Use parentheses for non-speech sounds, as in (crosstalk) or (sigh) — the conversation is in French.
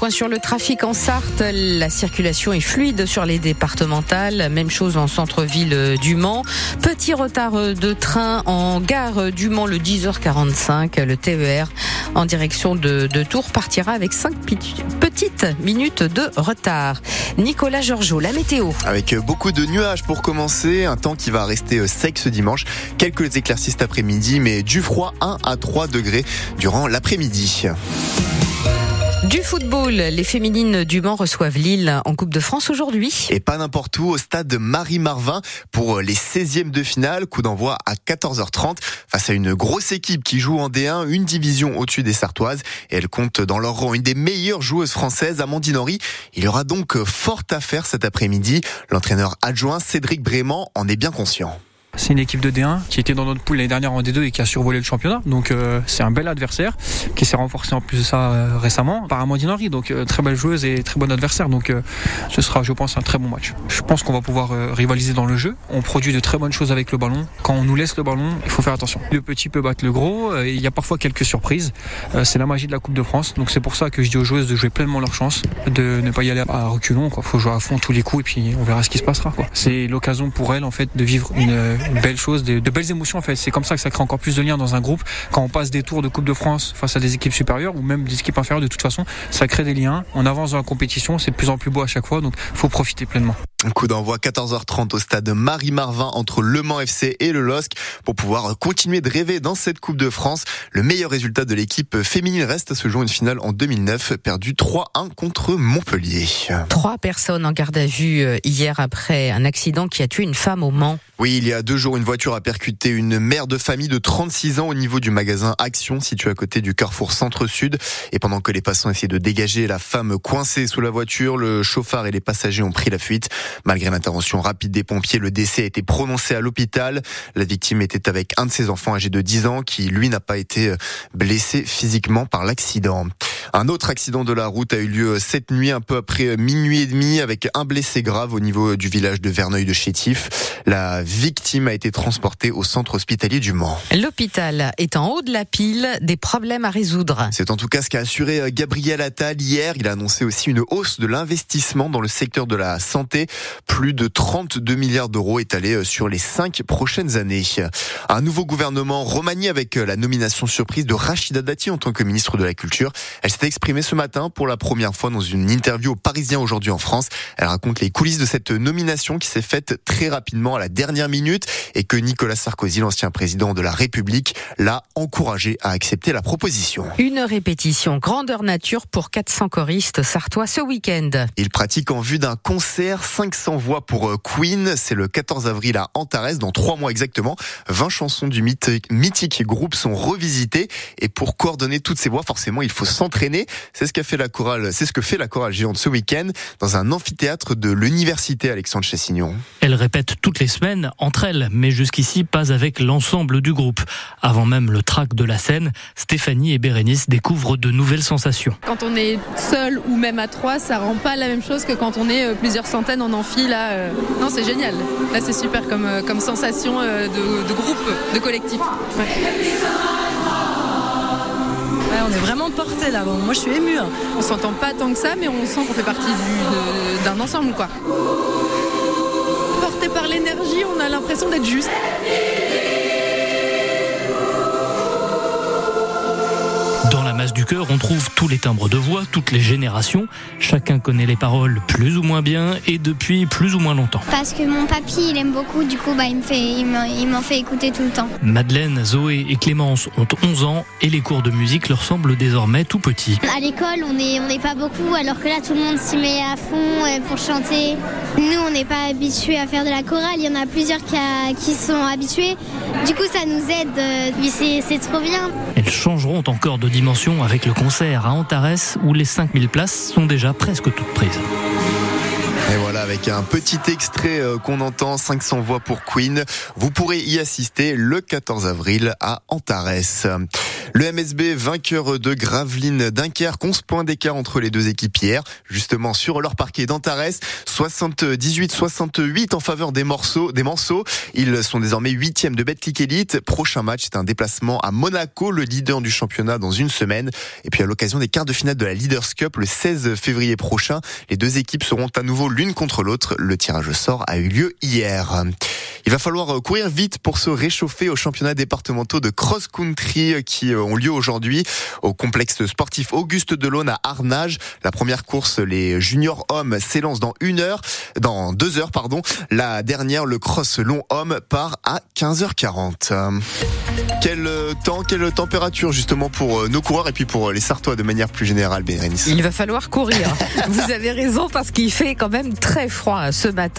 point sur le trafic en Sarthe. La circulation est fluide sur les départementales. Même chose en centre-ville du Mans. Petit retard de train en gare du Mans le 10h45. Le TER en direction de, Tours partira avec 5 petites minutes de retard. Nicolas Georgeot, la météo. Avec beaucoup de nuages pour commencer, un temps qui va rester sec ce dimanche. Quelques éclaircies cet après-midi, mais du froid 1 à 3 degrés durant l'après-midi. Du football, les féminines du Mans reçoivent Lille en Coupe de France aujourd'hui. Et pas n'importe où, au stade Marie-Marvin pour les 16e de finale. Coup d'envoi à 14h30 face à une grosse équipe qui joue en D1, une division au-dessus des Sartoises. Et elle compte dans leur rang une des meilleures joueuses françaises, Amandine Henry. Il y aura donc fort à faire cet après-midi. L'entraîneur adjoint Cédric Brément en est bien conscient. C'est une équipe de D1 qui était dans notre poule l'année dernière en D2 et qui a survolé le championnat. Donc euh, c'est un bel adversaire qui s'est renforcé en plus de ça euh, récemment par Amandine Henry. Donc euh, très belle joueuse et très bon adversaire. Donc ce sera, je pense, un très bon match. Je pense qu'on va pouvoir rivaliser dans le jeu. On produit de très bonnes choses avec le ballon. Quand on nous laisse le ballon, il faut faire attention. Le petit peut battre le gros. il y a parfois quelques surprises. c'est la magie de la Coupe de France. Donc c'est pour ça que je dis aux joueuses de jouer pleinement leur chance, de ne pas y aller à reculons. Il faut jouer à fond tous les coups et puis on verra ce qui se passera. C'est l'occasion pour elles en fait de vivre une, une belle chose, de, de, belles émotions en fait. C'est comme ça que ça crée encore plus de liens dans un groupe. Quand on passe des tours de Coupe de France face à des équipes supérieures ou même des équipes inférieures, de toute façon, ça crée des liens. On avance dans la compétition, c'est de plus en plus beau à chaque fois, donc faut profiter pleinement. Un coup d'envoi 14h30 au stade Marie-Marvin entre Le Mans FC et le LOSC pour pouvoir continuer de rêver dans cette Coupe de France. Le meilleur résultat de l'équipe féminine reste à ce jour une finale en 2009 perdue 3-1 contre Montpellier. Trois personnes en garde à vue euh, hier après un accident qui a tué une femme au Mans. Oui, il y a deux jours, une voiture a percuté une mère de famille de 36 ans au niveau du magasin Action situé à côté du Carrefour Centre-Sud. Et pendant que les passants essayaient de dégager la femme coincée sous la voiture, le chauffard et les passagers ont pris la fuite. Malgré l'intervention rapide des pompiers, le décès a été prononcé à l'hôpital. La victime était avec un de ses enfants âgé de 10 ans qui, lui, n'a pas été blessé physiquement par l'accident. Un autre accident de la route a eu lieu cette nuit, un peu après minuit et demi, avec un blessé grave au niveau du village de Verneuil de Chétif. La victime a été transportée au centre hospitalier du Mans. L'hôpital est en haut de la pile, des problèmes à résoudre. C'est en tout cas ce qu'a assuré euh, Gabriel Attal hier. Il a annoncé aussi une hausse de l'investissement dans le secteur de la santé. Plus de 32 milliards d'euros étalés euh, sur les cinq prochaines années. Un nouveau gouvernement remanié avec euh, la nomination surprise de Rachida Dati en tant que ministre de la Culture. Elle s'est exprimée ce matin pour la première fois dans une interview au Parisien aujourd'hui en France. Elle raconte les coulisses de cette nomination qui s'est faite très rapidement à la dernière minute et que Nicolas Sarkozy, l'ancien président de la République, l'a encouragé à accepter la proposition. Une répétition grandeur nature pour 400 choristes sartois ce week-end. Il pratique en vue d'un concert 500 voix pour euh, Queen. C'est le 14 avril à Antares, dans trois mois exactement. 20 chansons du mythique groupe sont revisitées et pour coordonner toutes ces voix, forcément, il faut s'entraîner. C'est ce qu'a fait la chorale, c'est ce que fait la chorale géante ce week-end dans un amphithéâtre de l'université Alexandre Chassignon. Elle répète toutes les semaines entre elles, mais jusqu'ici pas avec l'ensemble du groupe. Avant même le track de la scène, Stéphanie et Bérénice découvrent de nouvelles sensations. Quand on est seul ou même à trois, ça rend pas la même chose que quand on est euh, plusieurs centaines en amphi. Là, euh. non, c'est génial. Là, c'est super comme, euh, comme sensation de, groupe, de collectif. on est vraiment porté là. moi, je suis émue. Hein. On s'entend pas tant que ça, mais on sent qu'on fait partie d'un ensemble, quoi par l'énergie, on a l'impression d'être juste. Du cœur, on trouve tous les timbres de voix, toutes les générations. Chacun connaît les paroles plus ou moins bien et depuis plus ou moins longtemps. Parce que mon papy, il aime beaucoup, du coup, bah, il me fait, il m'en fait écouter tout le temps. Madeleine, Zoé et Clémence ont 11 ans et les cours de musique leur semblent désormais tout petits. À l'école, on n'est on est pas beaucoup, alors que là, tout le monde s'y met à fond euh, pour chanter. Nous, on n'est pas habitués à faire de la chorale. Il y en a plusieurs qui, qui sont habitués. Du coup, ça nous aide. Euh, c'est trop bien. Elles changeront encore de dimension avec le concert à Antares où les 5000 places sont déjà presque toutes prises. Et voilà, avec un petit extrait euh, qu'on entend, 500 voix pour Queen. Vous pourrez y assister le 14 avril à Antares. Le MSB vainqueur de Gravelines Dunkerque, 11 points d'écart entre les deux équipes hier, justement sur leur parquet d'Antares, 78-68 en faveur des morceaux, des morceaux. Ils sont désormais huitièmes de Betclic Elite. Prochain match, c'est un déplacement à Monaco, le leader du championnat dans une semaine. Et puis à l'occasion des quarts de finale de la Leaders Cup le 16 février prochain, les deux équipes seront à nouveau l'une contre l'autre. Le tirage au sort a eu lieu hier. Il va falloir euh, courir vite pour se réchauffer aux championnats départementaux de cross-country euh, qui euh, ont lieu aujourd'hui au complexe sportif Auguste Delaune à Arnage. La première course, les juniors hommes s'élancent dans une heure, dans deux heures, pardon. La dernière, le cross long homme, part à 15h40. Quel temps, quelle température justement pour nos coureurs et puis pour les Sartois de manière plus générale, Bérénice? Il va falloir courir. (laughs) Vous avez raison parce qu'il fait quand même très froid ce matin.